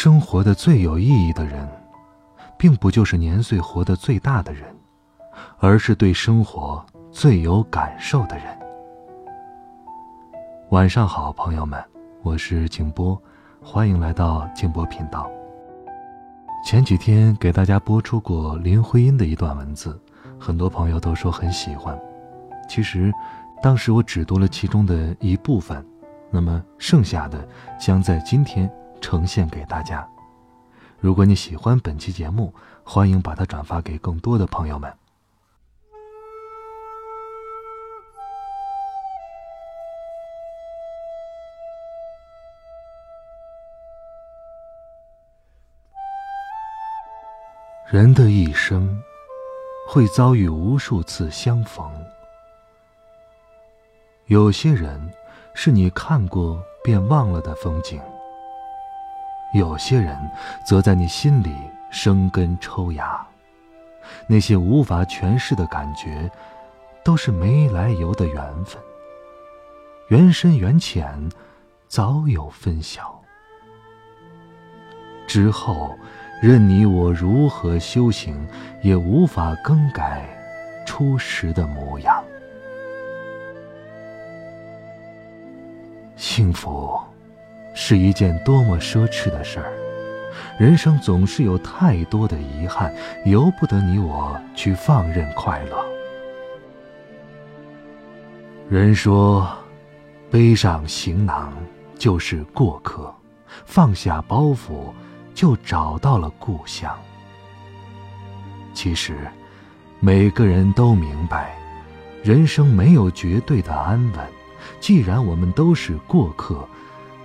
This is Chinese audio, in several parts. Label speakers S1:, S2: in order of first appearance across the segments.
S1: 生活的最有意义的人，并不就是年岁活得最大的人，而是对生活最有感受的人。晚上好，朋友们，我是静波，欢迎来到静波频道。前几天给大家播出过林徽因的一段文字，很多朋友都说很喜欢。其实，当时我只读了其中的一部分，那么剩下的将在今天。呈现给大家。如果你喜欢本期节目，欢迎把它转发给更多的朋友们。人的一生会遭遇无数次相逢，有些人是你看过便忘了的风景。有些人则在你心里生根抽芽，那些无法诠释的感觉，都是没来由的缘分。缘深缘浅，早有分晓。之后，任你我如何修行，也无法更改初时的模样。幸福。是一件多么奢侈的事儿！人生总是有太多的遗憾，由不得你我去放任快乐。人说，背上行囊就是过客，放下包袱就找到了故乡。其实，每个人都明白，人生没有绝对的安稳。既然我们都是过客。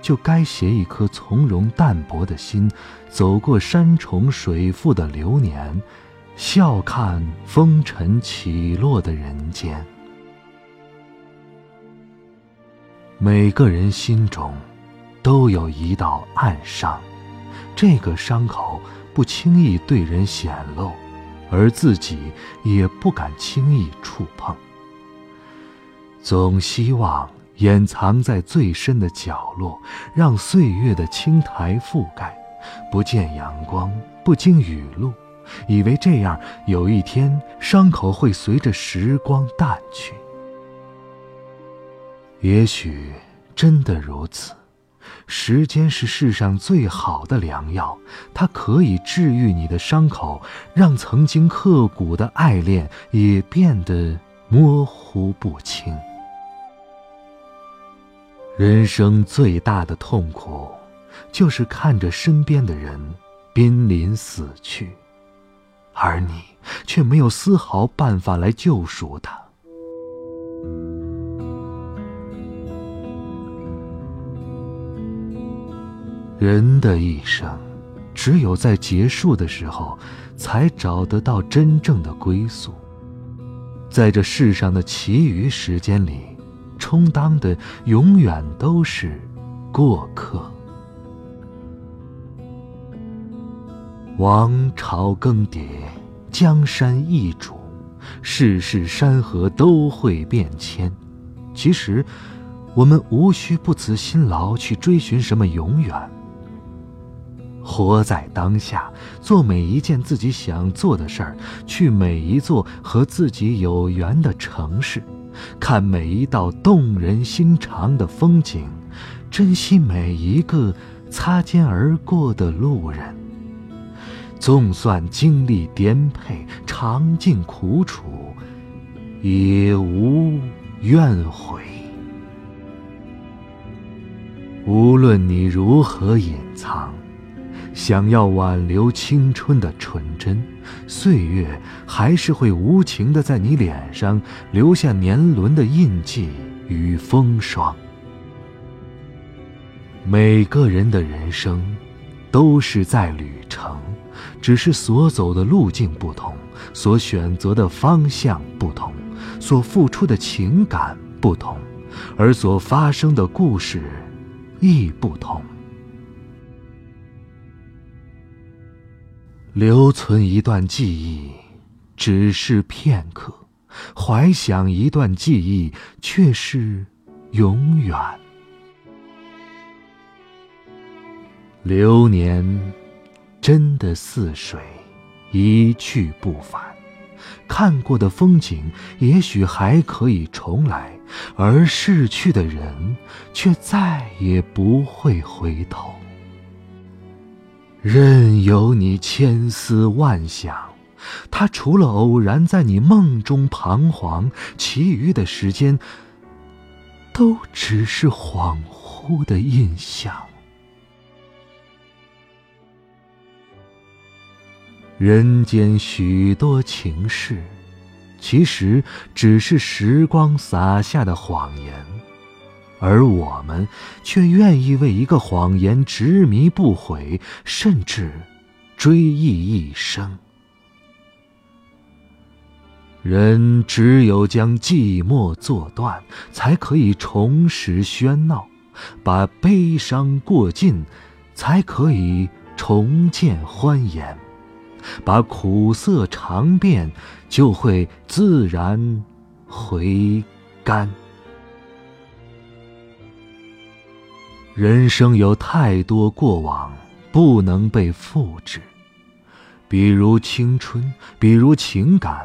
S1: 就该携一颗从容淡泊的心，走过山重水复的流年，笑看风尘起落的人间。每个人心中，都有一道暗伤，这个伤口不轻易对人显露，而自己也不敢轻易触碰。总希望。掩藏在最深的角落，让岁月的青苔覆盖，不见阳光，不经雨露，以为这样有一天伤口会随着时光淡去。也许真的如此，时间是世上最好的良药，它可以治愈你的伤口，让曾经刻骨的爱恋也变得模糊不清。人生最大的痛苦，就是看着身边的人濒临死去，而你却没有丝毫办法来救赎他。人的一生，只有在结束的时候，才找得到真正的归宿。在这世上的其余时间里。充当的永远都是过客。王朝更迭，江山易主，世事山河都会变迁。其实，我们无需不辞辛劳去追寻什么永远。活在当下，做每一件自己想做的事儿，去每一座和自己有缘的城市。看每一道动人心肠的风景，珍惜每一个擦肩而过的路人。纵算经历颠沛，尝尽苦楚，也无怨悔。无论你如何隐藏。想要挽留青春的纯真，岁月还是会无情的在你脸上留下年轮的印记与风霜。每个人的人生，都是在旅程，只是所走的路径不同，所选择的方向不同，所付出的情感不同，而所发生的故事亦不同。留存一段记忆，只是片刻；怀想一段记忆，却是永远。流年真的似水，一去不返。看过的风景也许还可以重来，而逝去的人却再也不会回头。任由你千思万想，他除了偶然在你梦中彷徨，其余的时间都只是恍惚的印象。人间许多情事，其实只是时光洒下的谎言，而我们却愿意为一个谎言执迷不悔，甚至追忆一生。人只有将寂寞做断，才可以重拾喧闹；把悲伤过尽，才可以重见欢颜。把苦涩尝遍，就会自然回甘。人生有太多过往不能被复制，比如青春，比如情感，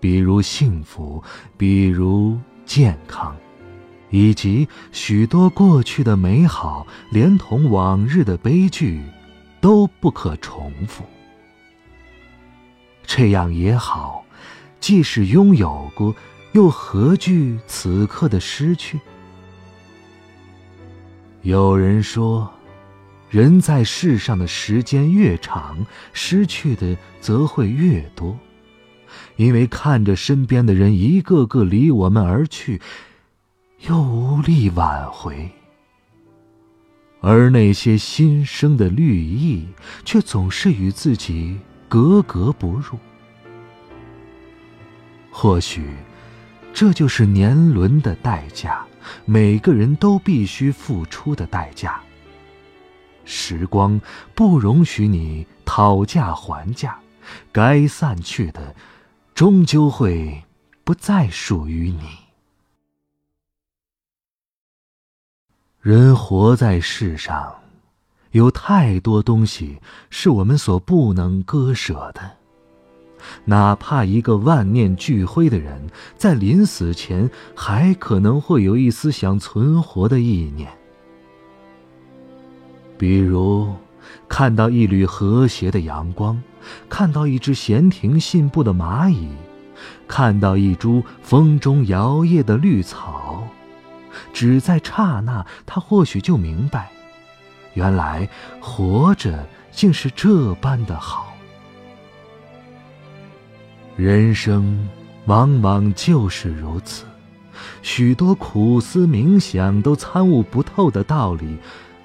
S1: 比如幸福，比如健康，以及许多过去的美好，连同往日的悲剧，都不可重复。这样也好，即使拥有过，又何惧此刻的失去？有人说，人在世上的时间越长，失去的则会越多，因为看着身边的人一个个离我们而去，又无力挽回，而那些新生的绿意，却总是与自己。格格不入。或许，这就是年轮的代价，每个人都必须付出的代价。时光不容许你讨价还价，该散去的，终究会不再属于你。人活在世上。有太多东西是我们所不能割舍的，哪怕一个万念俱灰的人，在临死前还可能会有一丝想存活的意念。比如，看到一缕和谐的阳光，看到一只闲庭信步的蚂蚁，看到一株风中摇曳的绿草，只在刹那，他或许就明白。原来活着竟是这般的好，人生往往就是如此，许多苦思冥想都参悟不透的道理，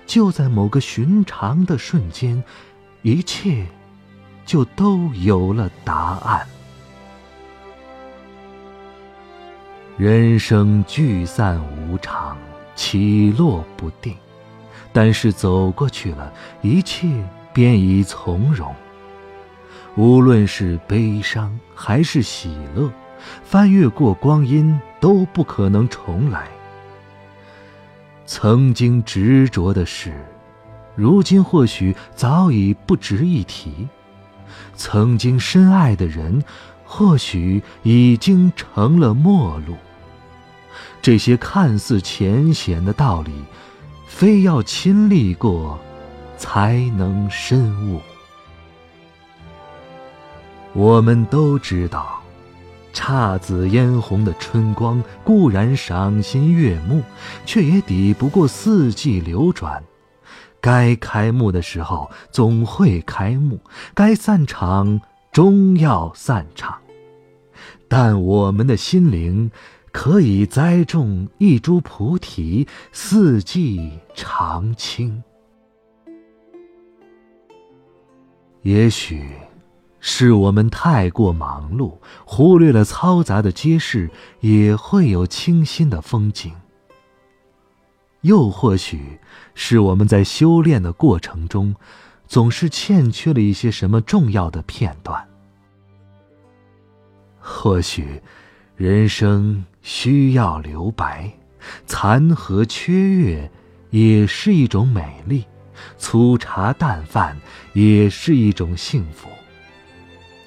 S1: 就在某个寻常的瞬间，一切就都有了答案。人生聚散无常，起落不定。但是走过去了，一切便已从容。无论是悲伤还是喜乐，翻越过光阴都不可能重来。曾经执着的事，如今或许早已不值一提；曾经深爱的人，或许已经成了陌路。这些看似浅显的道理。非要亲历过，才能深悟。我们都知道，姹紫嫣红的春光固然赏心悦目，却也抵不过四季流转。该开幕的时候总会开幕，该散场终要散场。但我们的心灵。可以栽种一株菩提，四季常青。也许是我们太过忙碌，忽略了嘈杂的街市也会有清新的风景；又或许是我们在修炼的过程中，总是欠缺了一些什么重要的片段。或许，人生需要留白，残荷缺月也是一种美丽，粗茶淡饭也是一种幸福。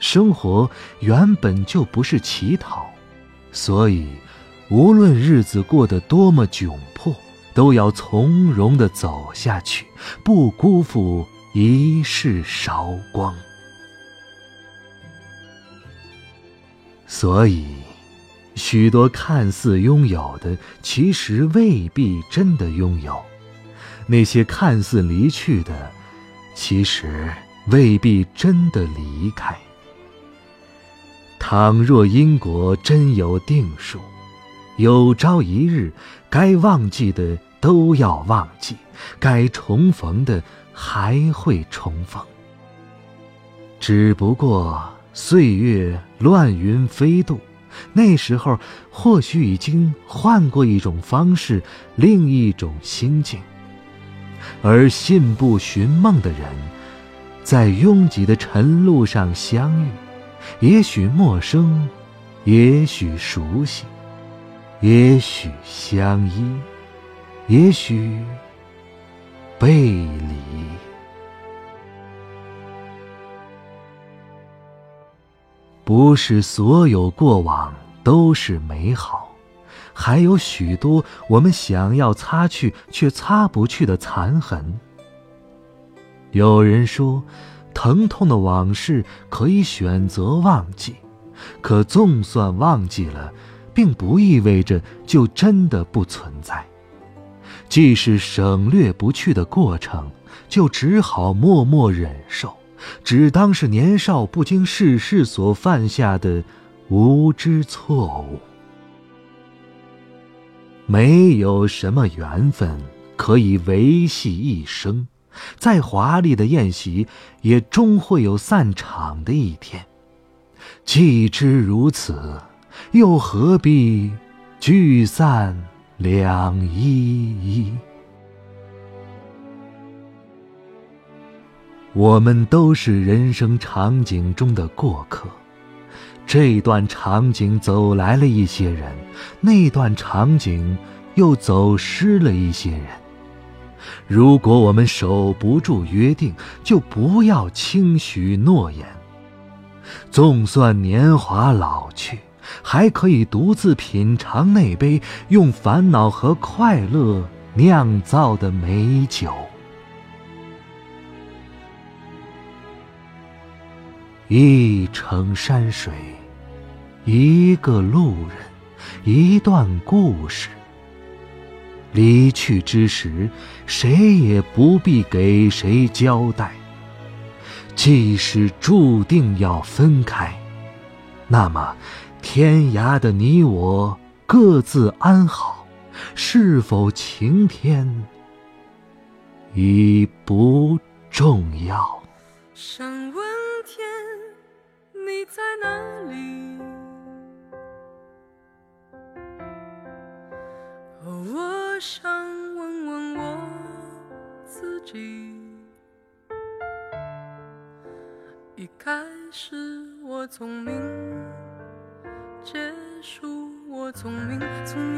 S1: 生活原本就不是乞讨，所以，无论日子过得多么窘迫，都要从容的走下去，不辜负一世韶光。所以，许多看似拥有的，其实未必真的拥有；那些看似离去的，其实未必真的离开。倘若因果真有定数，有朝一日，该忘记的都要忘记，该重逢的还会重逢。只不过。岁月乱云飞渡，那时候或许已经换过一种方式，另一种心境。而信步寻梦的人，在拥挤的晨路上相遇，也许陌生，也许熟悉，也许相依，也许背离。不是所有过往都是美好，还有许多我们想要擦去却擦不去的残痕。有人说，疼痛的往事可以选择忘记，可纵算忘记了，并不意味着就真的不存在。既是省略不去的过程，就只好默默忍受。只当是年少不经世事所犯下的无知错误。没有什么缘分可以维系一生，再华丽的宴席也终会有散场的一天。既知如此，又何必聚散两依依？我们都是人生场景中的过客，这段场景走来了一些人，那段场景又走失了一些人。如果我们守不住约定，就不要轻许诺言。纵算年华老去，还可以独自品尝那杯用烦恼和快乐酿造的美酒。一程山水，一个路人，一段故事。离去之时，谁也不必给谁交代。即使注定要分开，那么天涯的你我各自安好，是否晴天已不重要。
S2: 我想问问我自己。一开始我聪明，结束我聪明，聪明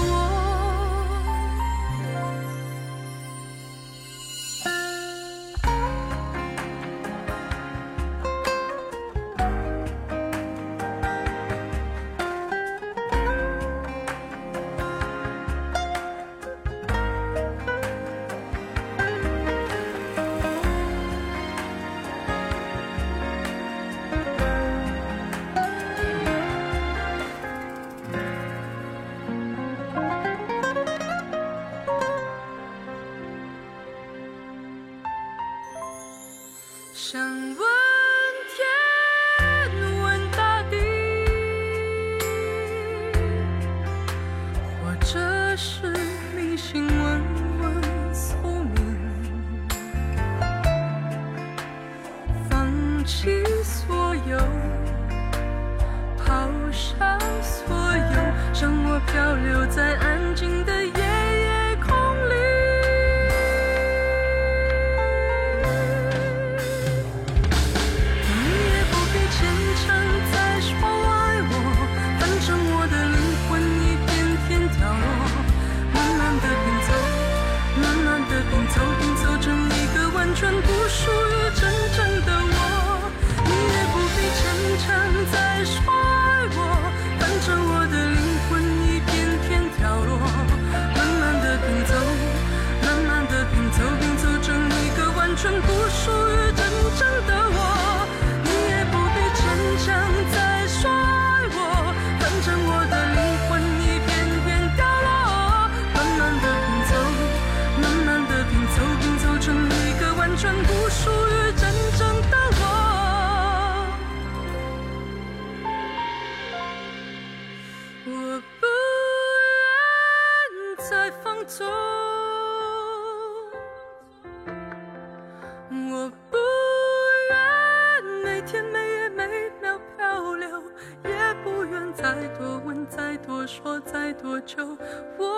S2: 多久我